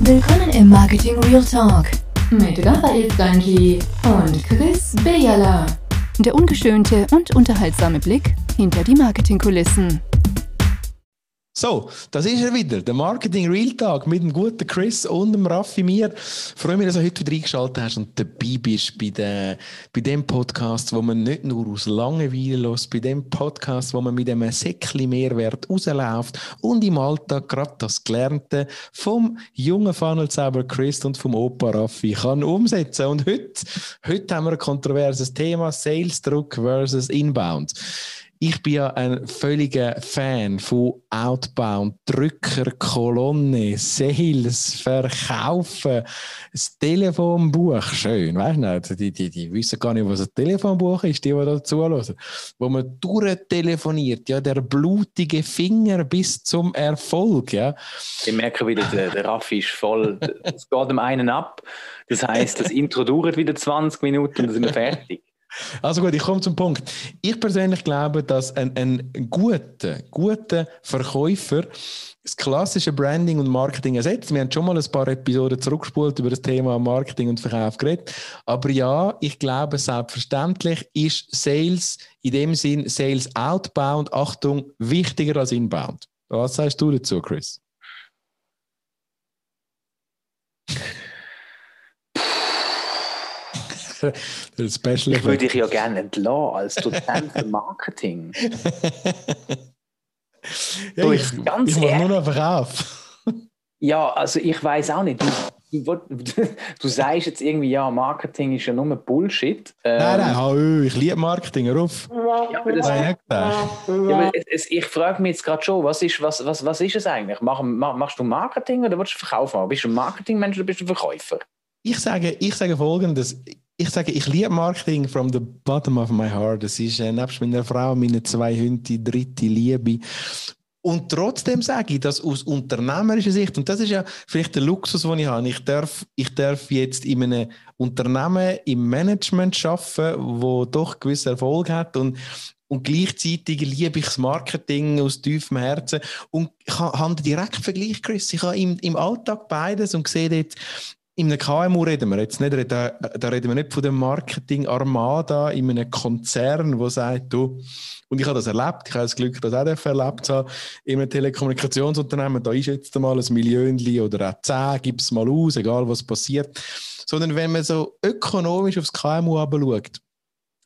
Willkommen im Marketing Real Talk mit Raphael Stanji und Chris Bejala. Der ungeschönte und unterhaltsame Blick hinter die Marketingkulissen. So, das ist er wieder, der Marketing Real Talk mit dem guten Chris und dem Raffi mir. Freue mich, dass du heute wieder eingeschaltet hast und dabei bist bei, der, bei dem Podcast, wo man nicht nur aus Langeweile lässt, bei dem Podcast, wo man mit einem Säckchen Mehrwert rausläuft und im Alltag gerade das Gelernte vom jungen Funnelzauber Chris und vom Opa Raffi kann umsetzen. Und heute, heute haben wir ein kontroverses Thema, Sales-Druck versus Inbound. Ich bin ja ein völliger Fan von Outbound, Drücker, Kolonne, Sales, Verkaufen, das Telefonbuch. Schön, weißt du nicht? Die, die, die wissen gar nicht, was ein Telefonbuch ist, die, die da zuhören. Wo man durchtelefoniert, ja, der blutige Finger bis zum Erfolg, ja. Ich merke wieder, der, der Raffi ist voll, es geht dem einen ab. Das heißt, das Intro dauert wieder 20 Minuten und dann sind wir fertig. Also gut, ich komme zum Punkt. Ich persönlich glaube, dass ein, ein guter, guter Verkäufer das klassische Branding und Marketing ersetzt. Wir haben schon mal ein paar Episoden zurückgespult über das Thema Marketing und Verkauf geredet. Aber ja, ich glaube, selbstverständlich ist Sales in dem Sinn Sales outbound, Achtung, wichtiger als inbound. Was sagst du dazu, Chris? Special ich würde dich ja gerne entlassen als Dozent für Marketing. ja, du, ich, ganz ich mache nur noch Verkauf. ja, also ich weiß auch nicht. Du, du, du, sagst jetzt irgendwie, ja, Marketing ist ja nur Bullshit. Ähm, nein, nein, oh, ich liebe Marketing, ruf. Ja, aber das, ja, aber es, ich frage mich jetzt gerade schon, was ist, was, was, was ist es eigentlich? Mach, mach, machst du Marketing oder willst du Verkauf machen? Bist du ein Marketingmensch oder bist du ein Verkäufer? Ich sage, ich sage folgendes ich sage, ich liebe Marketing from the bottom of my heart. Das ist äh, nebst meiner Frau, meine zwei Hunde, dritte Liebe. Und trotzdem sage ich, dass aus unternehmerischer Sicht, und das ist ja vielleicht der Luxus, den ich habe, ich darf, ich darf jetzt in einem Unternehmen im Management arbeiten, wo doch gewissen Erfolg hat und und gleichzeitig liebe ich das Marketing aus tiefem Herzen. Und ich habe einen direkten Vergleich, Chris. Ich habe im, im Alltag beides und sehe dort, in einem KMU reden wir jetzt nicht, da, da reden wir nicht von der Marketing-Armada in einem Konzern, wo sagt, du, und ich habe das erlebt, ich habe das Glück, das auch erlebt zu haben, in einem Telekommunikationsunternehmen, da ist jetzt mal ein Millionchen oder auch zehn, gib es mal aus, egal was passiert. Sondern wenn man so ökonomisch aufs KMU schaut,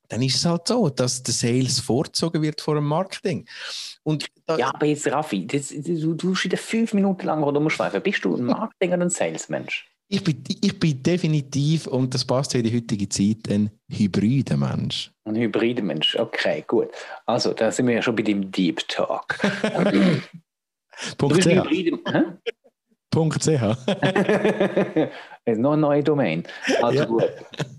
dann ist es halt so, dass der Sales vorgezogen wird vor dem Marketing. Und ja, aber jetzt Raffi, das, du, du musst wieder fünf Minuten lang rumschweifen. Bist du ein Marketing oder ein Salesmensch? Ich bin, ich bin definitiv, und das passt in die heutige Zeit, ein hybrider Mensch. Ein hybrider Mensch, okay, gut. Also, da sind wir ja schon bei dem Deep Talk. Punkt CH. Punkt CH. Ist noch eine neue Domain. Also ja. gut.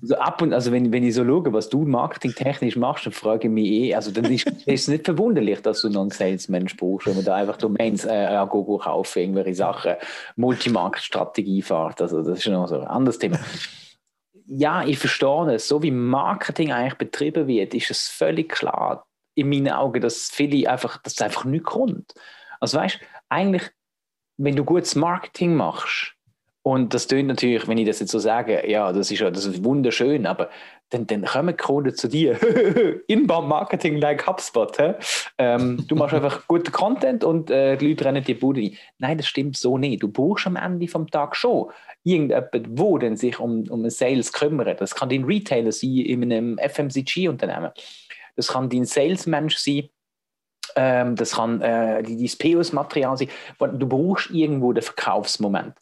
Also ab und also wenn, wenn ich so schaue, was du marketingtechnisch machst, dann frage ich mich eh, also dann ist, es nicht verwunderlich, dass du noch einen Salesmensch brauchst, wenn man da einfach Domains äh, go kaufen, irgendwelche Sachen, Multimarkt-Strategie fährt. Also das ist noch so ein anderes Thema. Ja, ich verstehe es. So wie Marketing eigentlich betrieben wird, ist es völlig klar in meinen Augen, dass viele einfach, dass es einfach nicht kommt. Also weißt du, eigentlich, wenn du gutes Marketing machst, und das tönt natürlich, wenn ich das jetzt so sage, ja, das ist ja das ist wunderschön, aber dann, dann kommen Kunden zu dir. Inbound-Marketing like HubSpot. Ähm, du machst einfach guten Content und äh, die Leute rennen dir Bude ein. Nein, das stimmt so nicht. Du brauchst am Ende vom Tag schon irgendjemand, wo denn sich um, um Sales kümmert. Das kann dein Retailer sein in einem FMCG-Unternehmen. Das kann dein Salesmensch sein. Ähm, das kann äh, dein POS-Material sein. Du brauchst irgendwo den Verkaufsmoment.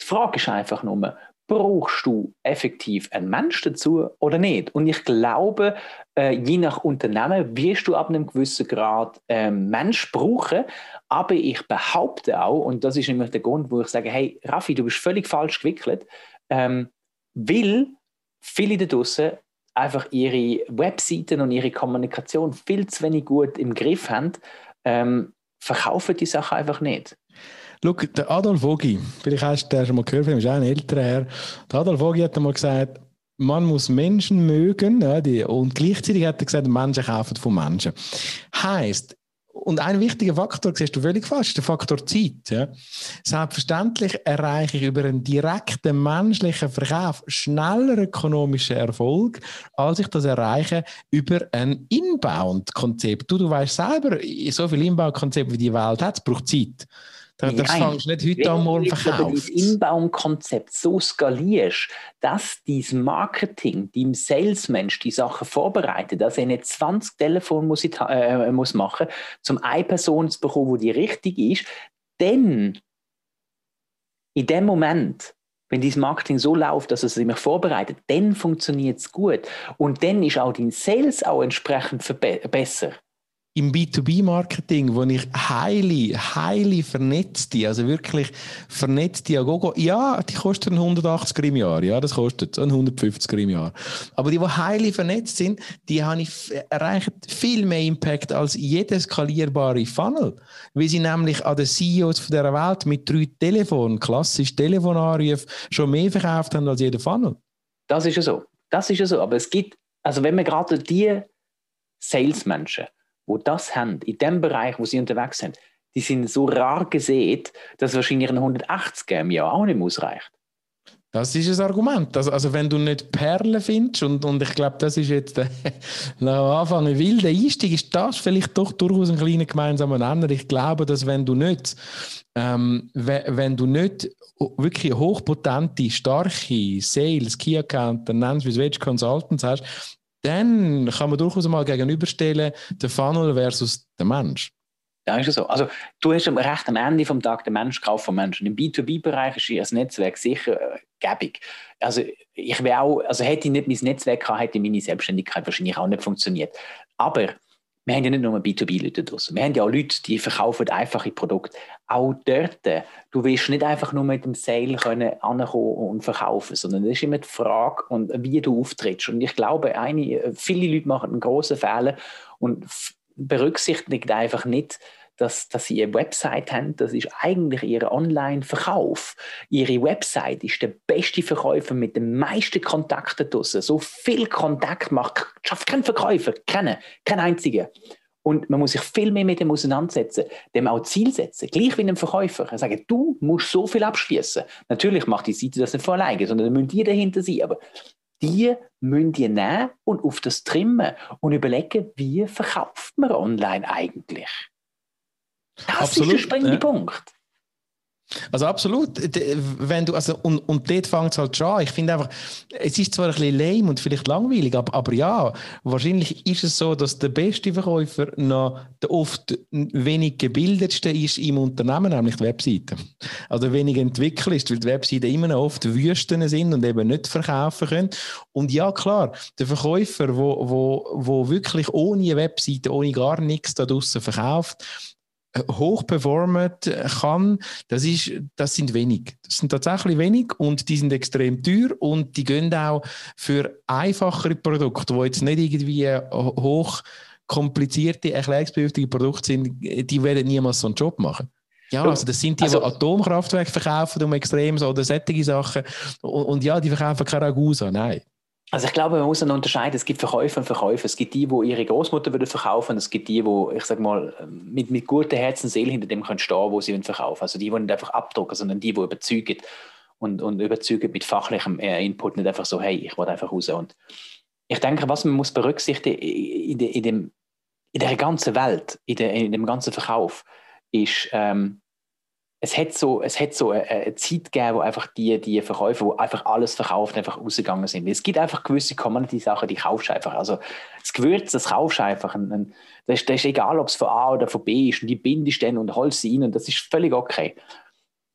Die Frage ist einfach nur, brauchst du effektiv einen Mensch dazu oder nicht? Und ich glaube, äh, je nach Unternehmen wirst du ab einem gewissen Grad ähm, Mensch brauchen. Aber ich behaupte auch, und das ist nämlich der Grund, wo ich sage, hey, Raffi, du bist völlig falsch gewickelt, ähm, weil viele da draußen einfach ihre Webseiten und ihre Kommunikation viel zu wenig gut im Griff haben, ähm, verkaufen die Sache einfach nicht. Schau, der Adolf Ogi, vielleicht hast du den schon mal gehört, ist auch ein älterer Herr. Der Adolf Ogi hat einmal gesagt, man muss Menschen mögen ja, die, und gleichzeitig hat er gesagt, Menschen kaufen von Menschen. Heißt, Und ein wichtiger Faktor, siehst du völlig falsch, ist der Faktor Zeit. Ja. Selbstverständlich erreiche ich über einen direkten menschlichen Verkauf schneller ökonomischen Erfolg, als ich das erreiche über ein Inbound-Konzept. Du, du weißt selber, so viel Inbound-Konzept wie die Welt hat, braucht Zeit. Das, das fängst du nicht heute am Morgen verkaufen. Wenn du das Inbound-Konzept so skalierst, dass dein Marketing, dein Salesmensch die Sachen vorbereitet, dass er nicht 20 Telefone muss, äh, muss machen muss, um eine Person zu bekommen, die richtig ist, dann in dem Moment wenn dein Marketing so läuft, dass es sich vorbereitet, dann funktioniert es gut. Und dann ist auch dein Sales auch entsprechend besser im B2B-Marketing, wo ich highly, highly vernetzte, also wirklich vernetzte Agogo, ja, die kosten 180 im Jahr, ja, das kostet 150 im Jahr. Aber die, die highly vernetzt sind, die haben erreichen viel mehr Impact als jeder skalierbare Funnel, weil sie nämlich an den CEOs von dieser Welt mit drei Telefonen, klassisch Telefonanrufen, schon mehr verkauft haben als jeder Funnel. Das ist ja so. Das ist ja so. Aber es gibt, also wenn man gerade die Salesmenschen, wo das haben, in dem Bereich, wo sie unterwegs sind, die sind so rar gesehen, dass wahrscheinlich ein 180 im Jahr auch nicht ausreicht. Das ist ein Argument. Also, also wenn du nicht Perlen findest, und, und ich glaube, das ist jetzt der, nach Anfang ein wilder Einstieg, ist das vielleicht doch durchaus ein kleiner gemeinsamer Nenner. Ich glaube, dass wenn du nicht, ähm, wenn du nicht wirklich hochpotente, starke Sales, Key Account, nennst wie du Consultants hast, dann kann man durchaus mal gegenüberstellen, der Funnel versus der Mensch. Ja, ist so. Also, du hast recht am Ende des Tages den Mensch gekauft vom Menschen. Im B2B-Bereich ist das Netzwerk sicher äh, gäbig. Also, ich wäre auch, also hätte ich nicht mein Netzwerk gehabt, hätte meine Selbstständigkeit wahrscheinlich auch nicht funktioniert. Aber wir haben ja nicht nur B2B-Leute draußen. Wir haben ja auch Leute, die verkaufen einfache Produkte. Auch dort, du willst nicht einfach nur mit dem Sale können ankommen und verkaufen, sondern es ist immer die Frage, und wie du auftrittst. Und ich glaube, eine, viele Leute machen einen großen Fehler und berücksichtigen einfach nicht, dass, dass sie eine Website haben, das ist eigentlich ihr Online-Verkauf. Ihre Website ist der beste Verkäufer mit den meisten Kontakten draussen. So viel Kontakt macht, schafft kein Verkäufer, keinen, kein einziger. Und man muss sich viel mehr mit dem auseinandersetzen, dem auch Ziel setzen, gleich wie einem Verkäufer. Sagen, du musst so viel abschließen. Natürlich macht die Seite das nicht von alleine, sondern da müssen die dahinter sein. Aber die müssen die nehmen und auf das trimmen und überlegen, wie verkauft man online eigentlich. Das Absolut, ist der springende ja. Punkt. Also absolut, wenn du, also, und, und dort fängt es halt schon an. Ich finde einfach, es ist zwar ein bisschen lame und vielleicht langweilig, aber, aber ja, wahrscheinlich ist es so, dass der beste Verkäufer noch der oft wenig gebildetste ist im Unternehmen, nämlich die Webseite. Also wenig entwickelt ist, weil die Webseiten immer noch oft Wüsten sind und eben nicht verkaufen können. Und ja, klar, der Verkäufer, wo, wo, wo wirklich ohne Webseite, ohne gar nichts da draußen verkauft, hoch performt kann, das, ist, das sind wenig. Das sind tatsächlich wenig und die sind extrem teuer und die gehen auch für einfachere Produkte, die jetzt nicht irgendwie hoch komplizierte, erklärungsbedürftige Produkte sind, die werden niemals so einen Job machen. Ja, also das sind die, also, die Atomkraftwerke verkaufen um extrem oder solche Sachen. Und, und ja, die verkaufen keine Ragusa, nein. Also ich glaube, man muss dann unterscheiden. Es gibt Verkäufer und Verkäufer. Es gibt die, die ihre Großmutter würden verkaufen. Es gibt die, die, ich sag mal, mit, mit gutem Herz und Seele hinter dem können stehen, wo sie verkaufen. Also die, die nicht einfach abdrucken, sondern die, die überzeugen und, und überzeugen mit fachlichem äh, Input, nicht einfach so, hey, ich will einfach raus. Und ich denke, was man muss berücksichtigen in, de, in, dem, in der ganzen Welt, in, de, in dem ganzen Verkauf, ist, ähm, es hat so, es hat so eine, eine Zeit gegeben, wo einfach die, die Verkäufer, die einfach alles verkauft, einfach rausgegangen sind. Es gibt einfach gewisse Commodity-Sachen, die kaufst du einfach. Also das Gewürz, das kaufst du einfach. das, ist, das ist egal, ob es von A oder von B ist. Und die bindest dann und holst sie rein und das ist völlig okay.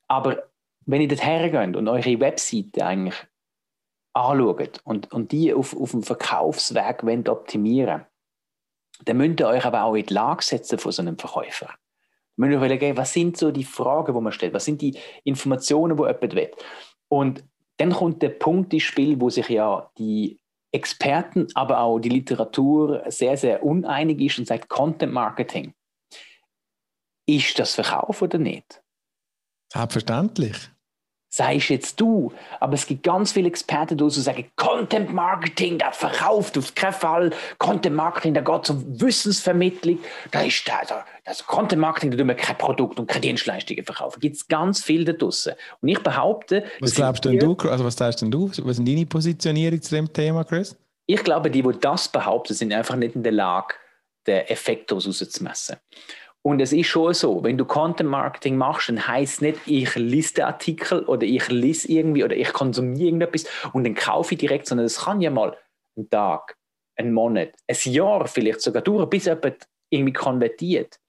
Aber wenn ihr dort hergeht und eure Webseite eigentlich anschaut und, und die auf, auf dem Verkaufsweg wollt optimieren dann müsst ihr euch aber auch in die Lage setzen von so einem Verkäufer. Wir müssen überlegen, was sind so die Fragen, die man stellt? Was sind die Informationen, die jemand will? Und dann kommt der Punkt ins Spiel, wo sich ja die Experten, aber auch die Literatur sehr, sehr uneinig ist und sagt Content Marketing. Ist das Verkauf oder nicht? Selbstverständlich. Sei jetzt du. Aber es gibt ganz viele Experten, die sagen, Content Marketing, das verkauft auf keinen Fall. Content Marketing, da geht es um Wissensvermittlung. Da ist das, das Content Marketing, da tun wir kein Produkt und keine Dienstleistungen verkaufen. Da gibt es ganz viel da draussen. Und ich behaupte. Was glaubst denn du, also was sagst denn du? Was sind deine Positionierung zu dem Thema, Chris? Ich glaube, die, die das behaupten, sind einfach nicht in der Lage, den Effekt daraus zu messen. Und es ist schon so, wenn du Content Marketing machst, dann heißt es nicht, ich lese den Artikel oder ich lese irgendwie oder ich konsumiere irgendetwas und dann kaufe ich direkt, sondern es kann ja mal einen Tag, einen Monat, ein Jahr vielleicht sogar durch, bis jemand irgendwie konvertiert.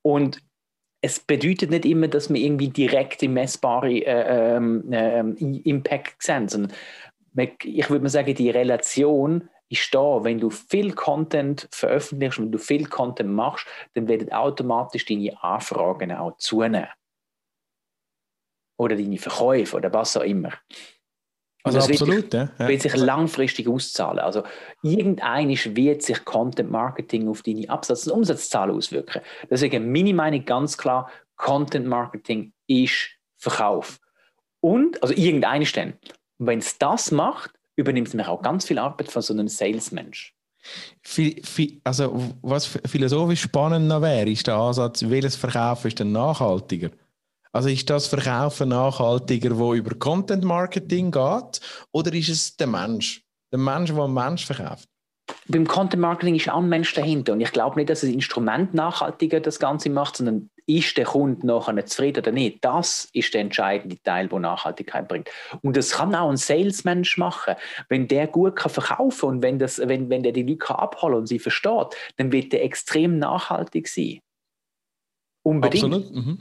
Und es bedeutet nicht immer, dass wir irgendwie direkt im messbaren äh, äh, äh, Impact sehen, sondern ich würde mal sagen, die Relation ist da, wenn du viel Content veröffentlichst und du viel Content machst, dann werden automatisch deine Anfragen auch zunehmen. Oder deine Verkäufe oder was auch immer. Also, also absolut, wird, ja. ja. wird sich langfristig auszahlen. Also irgendeinisch wird sich Content Marketing auf deine Absatz- und Umsatzzahlen auswirken. Deswegen meine Meinung ganz klar, Content Marketing ist Verkauf. Und, also irgendeinisch dann. Wenn es das macht, übernimmt es auch ganz viel Arbeit von so einem Salesmensch. Also, was philosophisch spannend noch wäre, ist der Ansatz, welches Verkaufen ist denn nachhaltiger? Also ist das Verkaufen nachhaltiger, wo über Content Marketing geht, oder ist es der Mensch? Der Mensch, der einen Mensch verkauft? Beim Content Marketing ist auch ein Mensch dahinter. Und ich glaube nicht, dass das Instrument nachhaltiger das Ganze macht, sondern ist der Kunde nachher zufrieden oder nicht? Das ist der entscheidende Teil, der Nachhaltigkeit bringt. Und das kann auch ein Salesmensch machen. Wenn der gut kann verkaufen und wenn, das, wenn, wenn der die Leute abholen und sie versteht, dann wird der extrem nachhaltig sein. Unbedingt. Absolut. Mhm.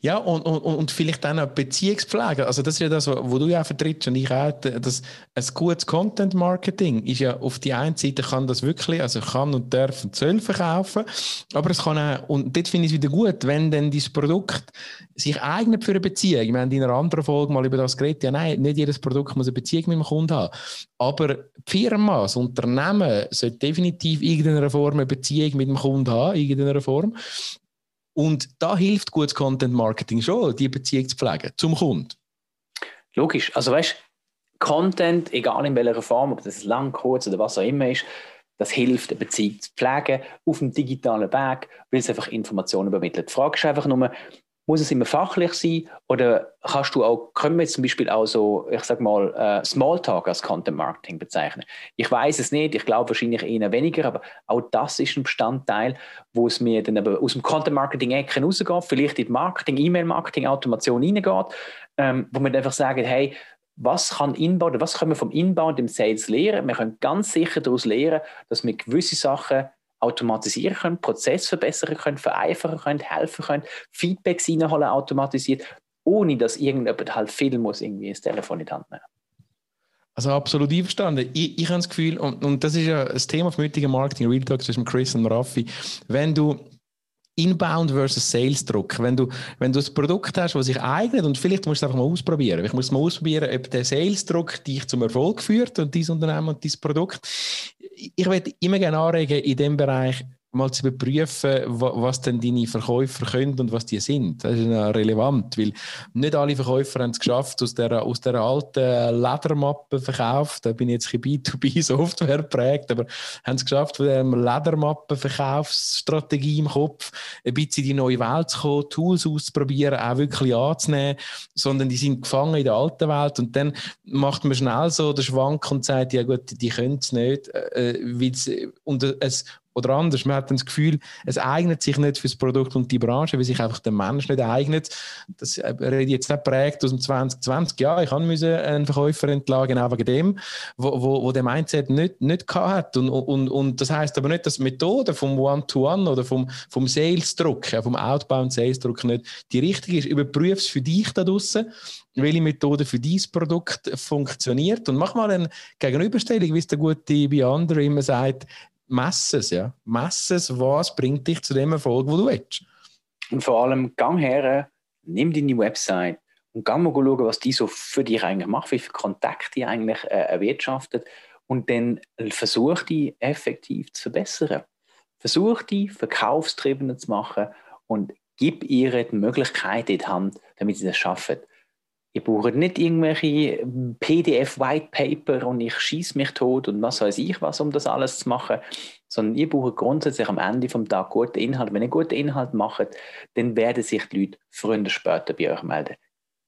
Ja, und, und, und vielleicht auch Beziehungspflege. Also, das ist ja das, was du ja vertrittst und ich auch. Das, ein gutes Content-Marketing ist ja auf die einen Seite kann das wirklich, also kann und darf und soll verkaufen, aber es kann auch, und dort finde ich es wieder gut, wenn dann dieses Produkt sich eignet für eine Beziehung. Wir haben in einer anderen Folge mal über das geredet. Ja, nein, nicht jedes Produkt muss eine Beziehung mit dem Kunden haben. Aber die Firma, das Unternehmen, sollte definitiv irgendeiner Form eine Beziehung mit dem Kunden haben, irgendeiner Form. Und da hilft gutes Content Marketing schon, die Beziehung zu pflegen zum Kunden. Logisch. Also weißt Content, egal in welcher Form, ob das lang, kurz oder was auch immer ist, das hilft, eine Beziehung zu pflegen auf dem digitalen Weg, weil es einfach Informationen übermittelt. Die Frage ist einfach nur, muss es immer fachlich sein oder kannst du auch, können wir jetzt zum Beispiel auch so, ich sag mal, äh, Smalltalk als Content Marketing bezeichnen? Ich weiß es nicht, ich glaube wahrscheinlich eher weniger, aber auch das ist ein Bestandteil, wo es mir dann aber aus dem Content Marketing Ecken rausgeht, vielleicht in Marketing, E-Mail-Marketing, Automation reingeht, ähm, wo wir einfach sagen, hey, was kann Inbound, was können wir vom Inbound im Sales lernen? Wir können ganz sicher daraus lernen, dass wir gewisse Sachen automatisieren können, Prozess verbessern können, vereinfachen können, helfen können, Feedbacks reinholen automatisiert, ohne dass irgendjemand halt viel muss irgendwie das Telefon in die Hand nehmen. Also absolut einverstanden. Ich, ich habe das Gefühl, und, und das ist ja das Thema vom heutigen Marketing, Real Talk zwischen Chris und Raffi, wenn du Inbound versus Sales Druck. Wenn du, wenn du ein Produkt hast, das sich eignet und vielleicht musst du es einfach mal ausprobieren. Ich muss mal ausprobieren, ob der Sales Druck dich zum Erfolg führt und dieses Unternehmen und dieses Produkt. Ich würde immer gerne anregen, in dem Bereich mal zu überprüfen, was denn deine Verkäufer können und was die sind. Das ist relevant, weil nicht alle Verkäufer haben es geschafft, aus der, aus der alten Ledermappe verkauft, da bin ich jetzt B2B-Software prägt, aber haben es geschafft, von der Ledermappen-Verkaufsstrategie im Kopf ein bisschen in die neue Welt zu kommen, Tools auszuprobieren, auch wirklich anzunehmen, sondern die sind gefangen in der alten Welt und dann macht man schnell so den Schwank und sagt, ja gut, die können es nicht, äh, und es oder anders, man hat dann das Gefühl, es eignet sich nicht für das Produkt und die Branche, weil sich einfach der Mensch nicht eignet. Das äh, rede ich jetzt nicht prägt aus dem 2020. Ja, ich habe einen Verkäufer entlagen, genau wegen dem, wo, wo, wo der Mindset nicht, nicht hat. Und, und, und das heißt aber nicht, dass die Methode vom One-to-One -One oder vom, vom Sales-Druck, vom Outbound-Sales-Druck nicht die richtige ist. Überprüf es für dich da draußen welche Methode für dieses Produkt funktioniert und mach mal eine Gegenüberstellung, wie es der gute Beyonder immer sagt, mess es, ja. Mess es, was bringt dich zu dem Erfolg, wo du willst. Und vor allem, gang her, nimm deine Website und gang mal schauen, was die so für dich eigentlich macht, wie viele Kontakte die eigentlich äh, erwirtschaftet und dann versuch die effektiv zu verbessern. Versuch die verkaufstriebener zu machen und gib ihr die Möglichkeit in die Hand, damit sie das schaffen. Ihr braucht nicht irgendwelche PDF-White-Paper und ich schieße mich tot und was weiß ich was, um das alles zu machen, sondern ihr braucht grundsätzlich am Ende vom Tag guten Inhalt. Wenn ihr guten Inhalt macht, dann werden sich die Leute früher oder später bei euch melden.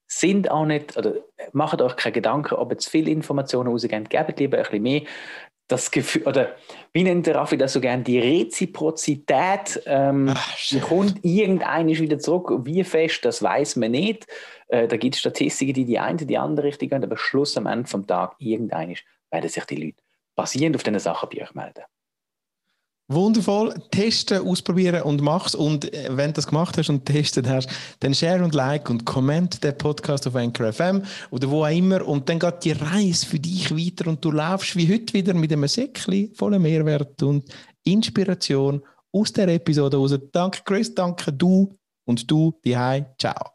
Sind auch nicht, oder macht euch keine Gedanken, ob ihr zu viele Informationen rausgebt, gebt lieber ein bisschen mehr das Gefühl, oder wie nennt der Raffi das so gern, die Reziprozität, ähm, Ach, die kommt irgendein wieder zurück. Wie fest, das weiß man nicht. Äh, da gibt es Statistiken, die die eine, die andere Richtung gehen, aber Schluss am Ende vom Tag, irgendein werden sich die Leute basierend auf diesen Sachen bei euch melden. Wundervoll. Testen, ausprobieren und mach's. Und äh, wenn du das gemacht hast und testet hast, dann share und like und comment den Podcast auf Anchor FM oder wo auch immer. Und dann geht die Reise für dich weiter und du laufst wie heute wieder mit einem Säckchen voller Mehrwert und Inspiration aus der Episode raus. Danke Chris, danke du und du, die Ciao.